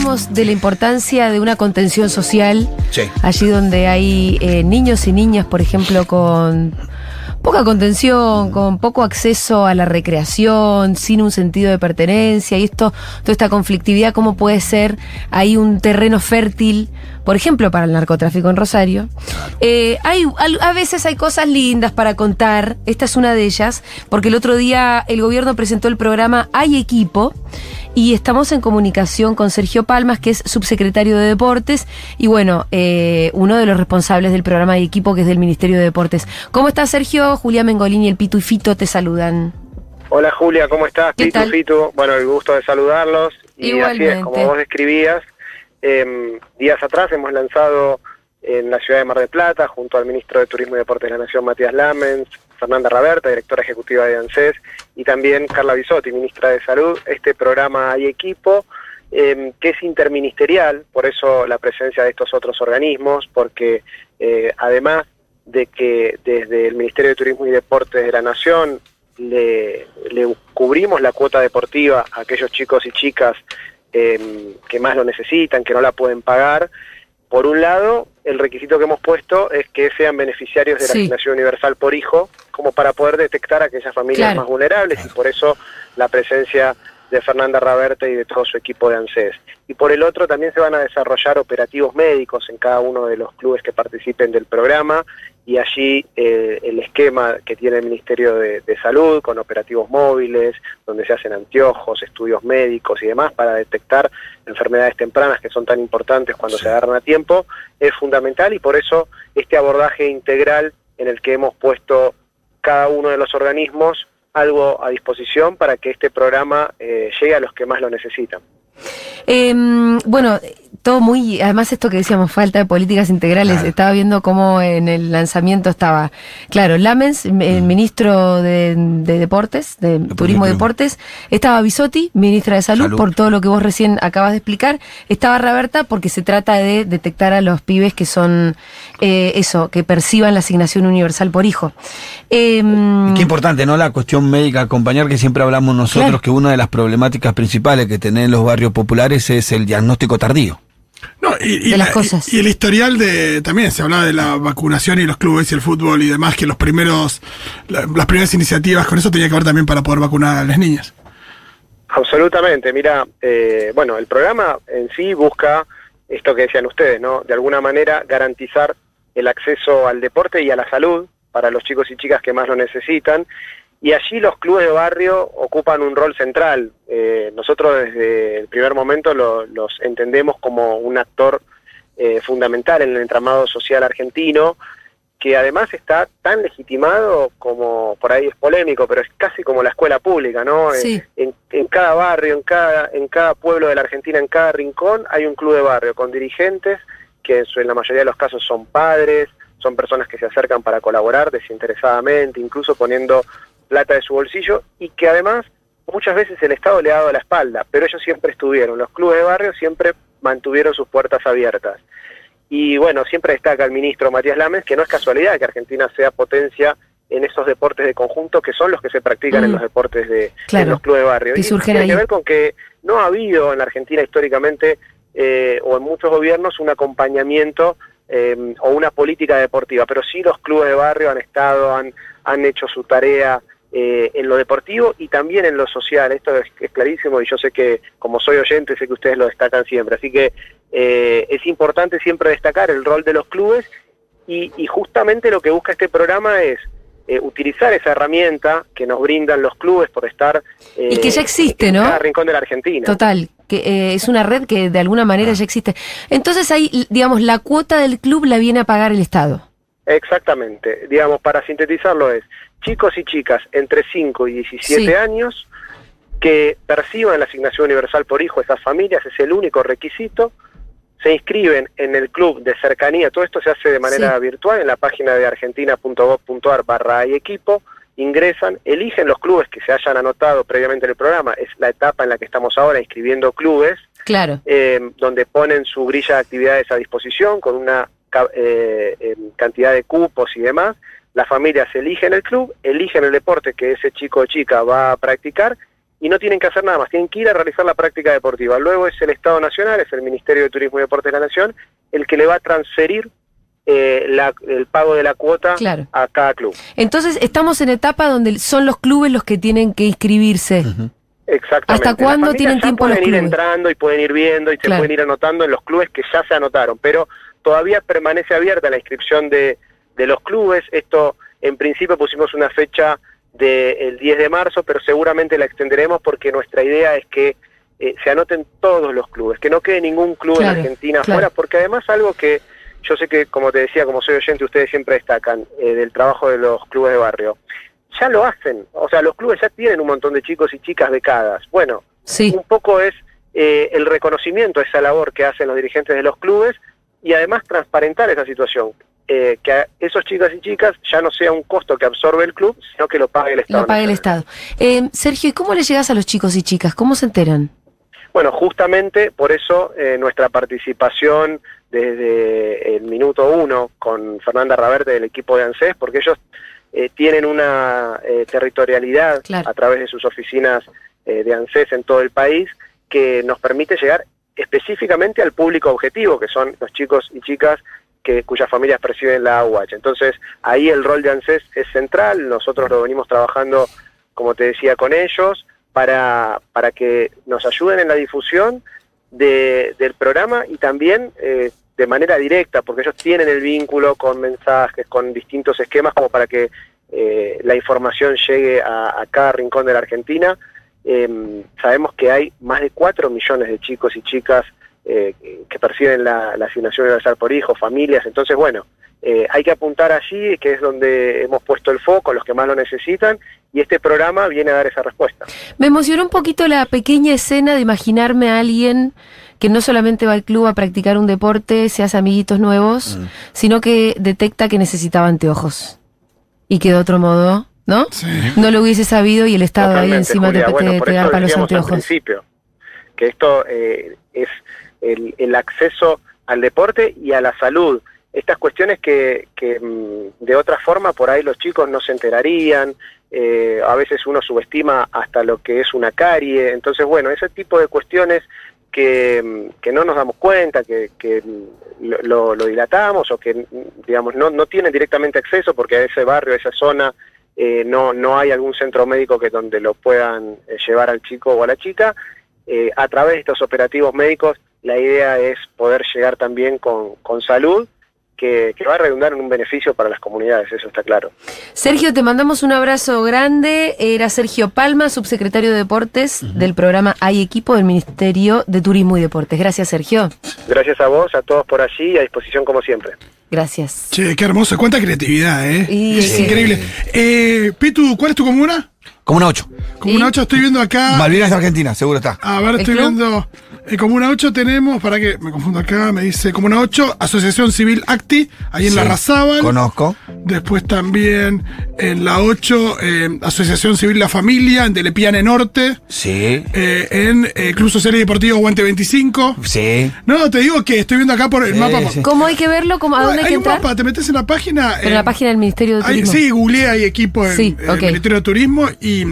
Hablábamos de la importancia de una contención social, Sí. allí donde hay eh, niños y niñas, por ejemplo, con poca contención, con poco acceso a la recreación, sin un sentido de pertenencia, y esto, toda esta conflictividad, cómo puede ser ahí un terreno fértil, por ejemplo, para el narcotráfico en Rosario. Eh, hay, a veces hay cosas lindas para contar, esta es una de ellas, porque el otro día el gobierno presentó el programa Hay Equipo, y estamos en comunicación con Sergio Palmas, que es subsecretario de Deportes, y bueno, eh, uno de los responsables del programa de equipo, que es del Ministerio de Deportes. ¿Cómo estás, Sergio? Julia Mengolini, el Pitu y Fito te saludan. Hola Julia, ¿cómo estás? ¿Qué Pitu, tal? Fitu. Bueno, el gusto de saludarlos. Y así es, como Igualmente. vos describías, em, días atrás hemos lanzado en la ciudad de Mar del Plata, junto al ministro de Turismo y Deportes de la Nación, Matías Lamens, Fernanda Raberta, directora ejecutiva de ANSES, y también Carla Bisotti, ministra de Salud, este programa Hay Equipo, em, que es interministerial, por eso la presencia de estos otros organismos, porque eh, además de que desde el Ministerio de Turismo y Deportes de la Nación le, le cubrimos la cuota deportiva a aquellos chicos y chicas eh, que más lo necesitan, que no la pueden pagar. Por un lado, el requisito que hemos puesto es que sean beneficiarios de la Sí. asignación universal por hijo, como para poder detectar a aquellas familias Claro. más vulnerables y por eso la presencia de Fernanda Raverte y de todo su equipo de ANSES. Y por el otro también se van a desarrollar operativos médicos en cada uno de los clubes que participen del programa. Y allí eh, el esquema que tiene el Ministerio de, de Salud con operativos móviles, donde se hacen anteojos, estudios médicos y demás para detectar enfermedades tempranas que son tan importantes cuando se agarran a tiempo, es fundamental. Y por eso este abordaje integral en el que hemos puesto cada uno de los organismos algo a disposición para que este programa eh, llegue a los que más lo necesitan. Em, bueno, todo muy, además esto que decíamos, falta de políticas integrales, Claro. estaba viendo cómo en el lanzamiento estaba, claro, Lamens, el ministro de, de Deportes, de Turismo y. Deportes, estaba Bisotti, ministra de Salud, Salud. por todo lo que vos recién acabas de explicar, estaba Raberta porque se trata de detectar a los pibes que son, eh, eso, que perciban la asignación universal por hijo. Em, Qué importante, ¿no? La cuestión médica acompañar, que siempre hablamos nosotros, Claro. que una de las problemáticas principales que tienen los barrios populares es el diagnóstico tardío. No, y, y De las la- cosas. y- y el historial de. También se hablaba de la vacunación y los clubes y el fútbol y demás, que los primeros. la- las primeras iniciativas con eso tenía que ver también para poder vacunar a las niñas. Absolutamente, mira, eh, bueno, el programa en sí busca esto que decían ustedes, ¿no? De alguna manera garantizar el acceso al deporte y a la salud para los chicos y chicas que más lo necesitan. Y allí los clubes de barrio ocupan un rol central. Eh, nosotros desde el primer momento lo- los entendemos como un actor eh, fundamental en el entramado social argentino, que además está tan legitimado como, por ahí es polémico, pero es casi como la escuela pública, ¿no? Sí. Eh, en, en cada barrio, en cada, en cada pueblo de la Argentina, en cada rincón, hay un club de barrio con dirigentes que en la mayoría de los casos son padres, son personas que se acercan para colaborar desinteresadamente, incluso poniendo plata de su bolsillo, y que además muchas veces el Estado le ha dado la espalda, pero ellos siempre estuvieron, los clubes de barrio siempre mantuvieron sus puertas abiertas. Y bueno, siempre destaca el ministro Matías Lames que no es casualidad que Argentina sea potencia en esos deportes de conjunto que son los que se practican en Mm. los deportes de Claro. en los clubes de barrio. Y surgen tiene ahí. que ver con que no ha habido en la Argentina históricamente eh, o en muchos gobiernos un acompañamiento eh, o una política deportiva, pero sí los clubes de barrio han estado, han, han hecho su tarea eh, en lo deportivo y también en lo social. Esto es, es clarísimo y yo sé que como soy oyente sé que ustedes lo destacan siempre. Así que eh, es importante siempre destacar el rol de los clubes y, y justamente lo que busca este programa es eh, utilizar esa herramienta que nos brindan los clubes por estar eh, Y que ya existe, en ¿no? cada rincón de la Argentina. Total, que eh, es una red que de alguna manera ya existe. Entonces ahí, digamos, la cuota del club la viene a pagar el Estado. Exactamente. Digamos, para sintetizarlo es chicos y chicas entre 5 y 17 Sí. años que perciban la asignación universal por hijo, esas familias, es el único requisito. se inscriben en el club de cercanía, todo esto se hace de manera Sí. virtual en la página de argentina.gov.ar barra hay equipo, ingresan, eligen los clubes que se hayan anotado previamente en el programa, es la etapa en la que estamos ahora inscribiendo clubes, Claro. eh, donde ponen su grilla de actividades a disposición con una eh, eh, cantidad de cupos y demás. Las familias eligen el club, eligen el deporte que ese chico o chica va a practicar y no tienen que hacer nada más, tienen que ir a realizar la práctica deportiva. Luego es el Estado Nacional, es el Ministerio de Turismo y Deportes de la Nación, el que le va a transferir eh, la- el pago de la cuota Claro. a cada club. Entonces, estamos en etapa donde son los clubes los que tienen que inscribirse. Exactamente. ¿Hasta cuándo tienen ya tiempo los pueden ir clubes? entrando y pueden ir viendo y se pueden ir anotando en los clubes que ya se anotaron, pero todavía permanece abierta la inscripción de, de los clubes. Esto, en principio, pusimos una fecha del 10 de marzo, pero seguramente la extenderemos porque nuestra idea es que eh, se anoten todos los clubes, que no quede ningún club Claro, en Argentina claro. afuera, porque además algo que yo sé que, como te decía, como soy oyente, ustedes siempre destacan eh, del trabajo de los clubes de barrio. Ya lo hacen, o sea, los clubes ya tienen un montón de chicos y chicas becadas. Bueno, Sí. un poco es eh, el reconocimiento a esa labor que hacen los dirigentes de los clubes y además transparentar esa situación. Eh, que a esos chicos y chicas ya no sea un costo que absorbe el club, sino que lo pague el Estado. Lo paga el. Estado. Eh, Sergio, ¿y cómo le llegas a los chicos y chicas? ¿Cómo se enteran? Bueno, justamente por eso eh, nuestra participación desde el minuto uno con Fernanda Raverte del equipo de ANSES, porque ellos eh, tienen una eh, territorialidad Claro. a través de sus oficinas eh, de ANSES en todo el país que nos permite llegar específicamente al público objetivo, que son los chicos y chicas que, cuyas familias perciben la AUH. Entonces, ahí el rol de ANSES es central, nosotros lo venimos trabajando, como te decía, con ellos, para, para que nos ayuden en la difusión de- del programa y también eh, de manera directa, porque ellos tienen el vínculo con mensajes, con distintos esquemas, como para que eh, la información llegue a, cada rincón de la Argentina. Eh, sabemos que hay más de 4 millones de chicos y chicas eh, que perciben la, la asignación universal por hijo, familias, entonces bueno, eh, hay que apuntar allí, que es donde hemos puesto el foco, los que más lo necesitan, y este programa viene a dar esa respuesta. Me emocionó un poquito la pequeña escena de imaginarme a alguien que no solamente va al club a practicar un deporte, se hace amiguitos nuevos, Mm. sino que detecta que necesitaba anteojos. Y que de otro modo, ¿no? Sí. No lo hubiese sabido y el Estado ahí encima Julia. te, Bueno, te- por te eso garpa los decíamos al anteojos. principio que esto eh, es el, el acceso al deporte y a la salud. Estas cuestiones que, que, mm, de otra forma por ahí los chicos no se enterarían, eh, a veces uno subestima hasta lo que es una carie, entonces bueno, ese tipo de cuestiones que, mm, que no nos damos cuenta, que, mm, lo- dilatamos o que digamos no, no tienen directamente acceso porque a ese barrio, a esa zona, eh, no, no hay algún centro médico que donde lo puedan llevar al chico o a la chica. Eh, a través de estos operativos médicos, la idea es poder llegar también con, con salud, que, que va a redundar en un beneficio para las comunidades, eso está claro. Sergio, te mandamos un abrazo grande. Era Sergio Palma, subsecretario de Deportes del programa Hay Equipo del Ministerio de Turismo y Deportes. Gracias, Sergio. Gracias a vos, a todos por allí y a disposición como siempre. Gracias. Che, qué hermoso. Cuánta creatividad, ¿eh? Y- es Sí. increíble. Eh, Pitu, ¿cuál es tu comuna? Comuna 8. Comuna ¿Y? 8, estoy viendo acá. Malvinas de Argentina, seguro está. A ver, ¿El estoy club? viendo. En Comuna 8 tenemos, para que me confundo acá, me dice Comuna 8, Asociación Civil Acti, ahí en la Razábal. Conozco. Después también en la 8, eh, Asociación Civil La Familia, en Telepiane Norte. Sí. eh, en eh, Club Social y Deportivo Guante 25. Sí. No, te digo que estoy viendo acá por el Sí, mapa. sí. ¿Cómo hay que verlo? ¿Cómo, ¿A No, dónde hay hay que un entrar? mapa, te metes en la página. Pero en eh, la página del Ministerio de Turismo. sí, googleé, hay equipo en el Ministerio de Turismo y,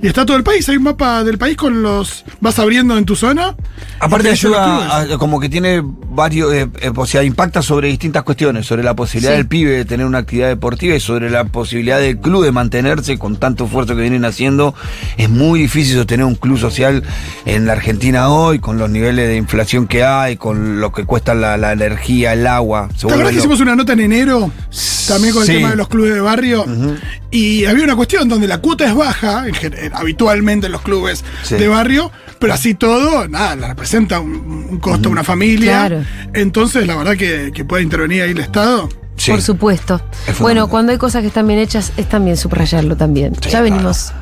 y está todo el país. Hay un mapa del país con los. Vas abriendo en tu zona. Aparte ayuda, a- como que tiene varios, eh, eh, o sea, impacta sobre distintas cuestiones, sobre la posibilidad Sí. del pibe de tener una actividad deportiva y sobre la posibilidad del club de mantenerse con tanto esfuerzo que vienen haciendo. Es muy difícil sostener un club social en la Argentina hoy, con los niveles de inflación que hay, con lo que cuesta la, la energía, el agua. ¿Te acuerdas que hicimos una nota en enero? También con el Sí. tema de los clubes de barrio. Y había una cuestión donde la cuota es baja, en habitualmente en los clubes Sí. de barrio, pero así todo, nada, la representa un, un costo a una familia. Claro. Entonces, la verdad que, que puede intervenir ahí el Estado. Sí. Por supuesto. Es Bueno, cuando hay cosas que están bien hechas, es también subrayarlo también. Sí, ya claro. venimos.